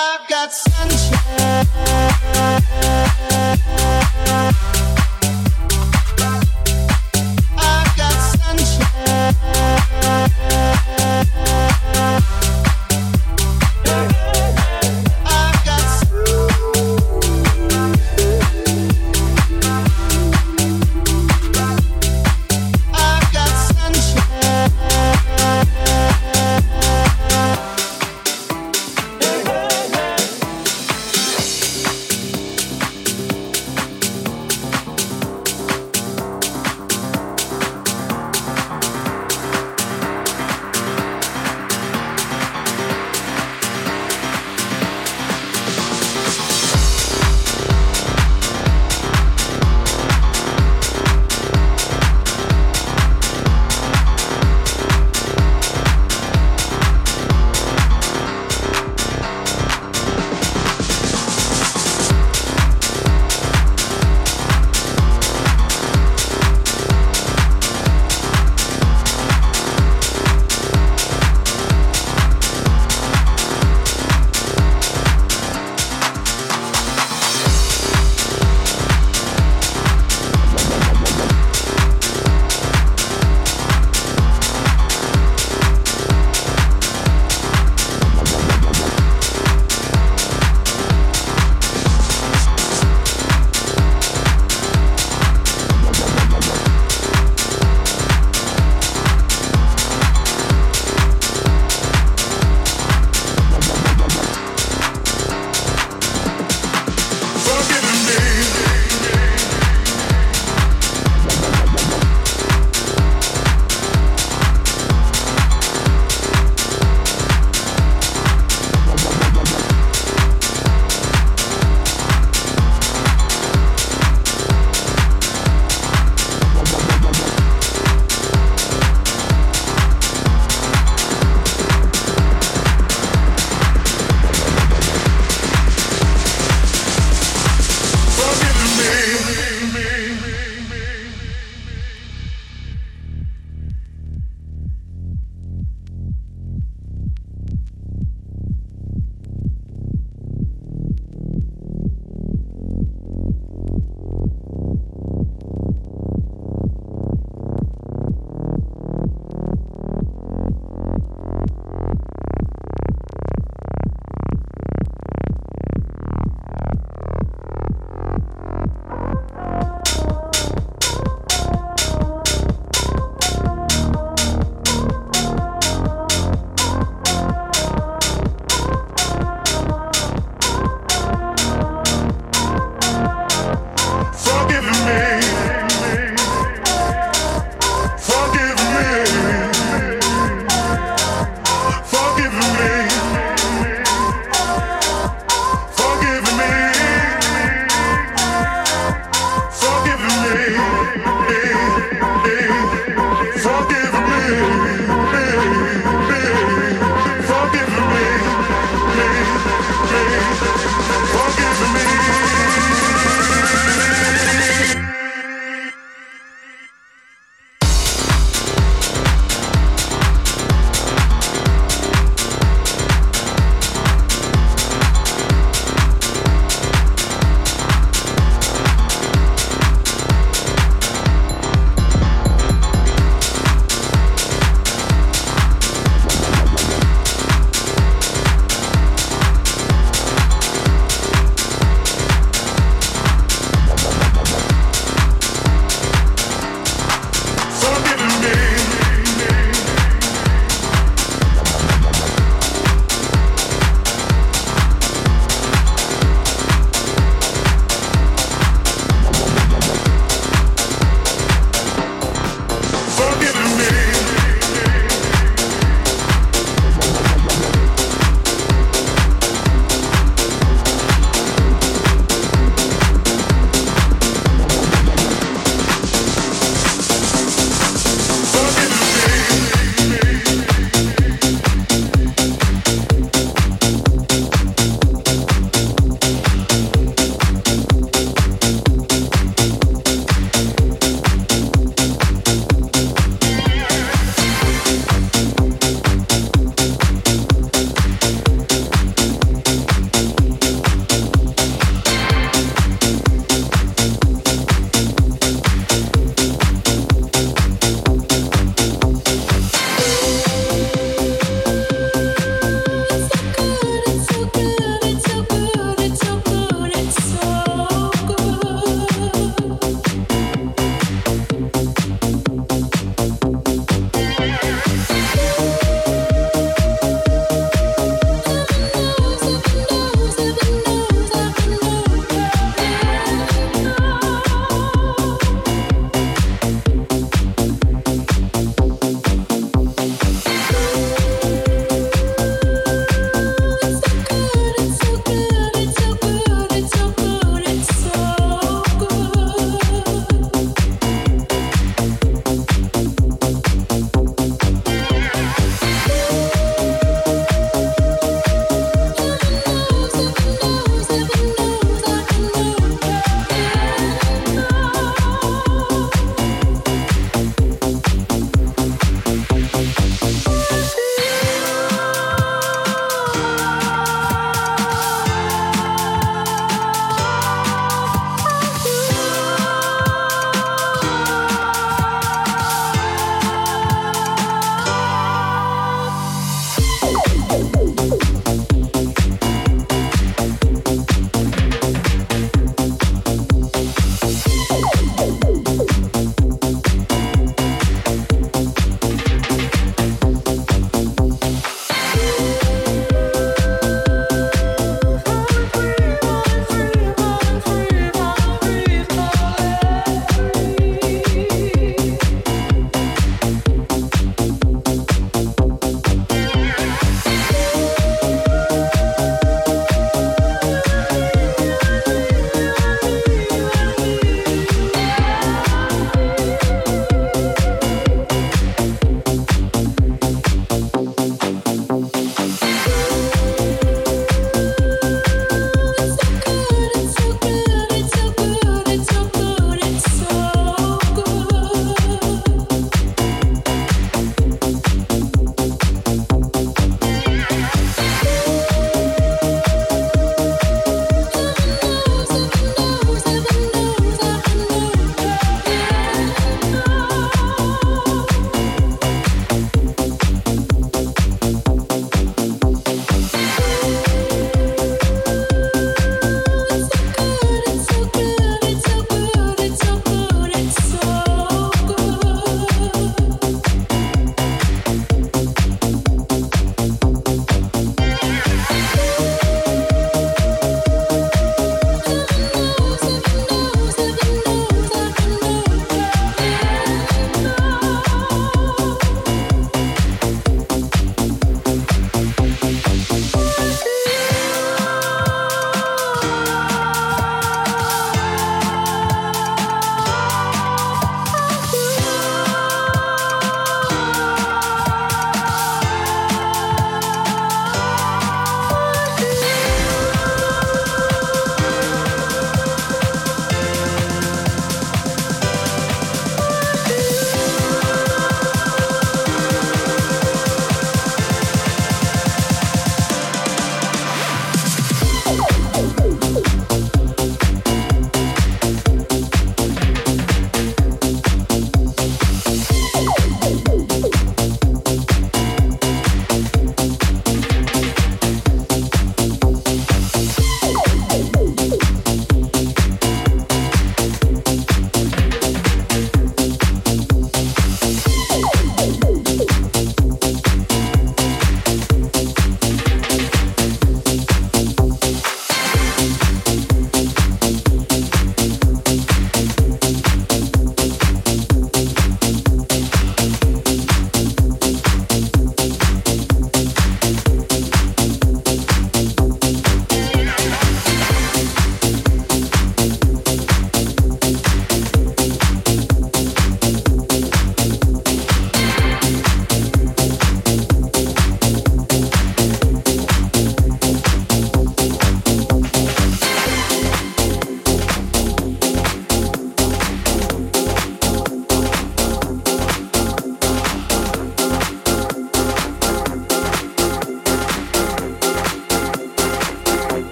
I've got sunshine.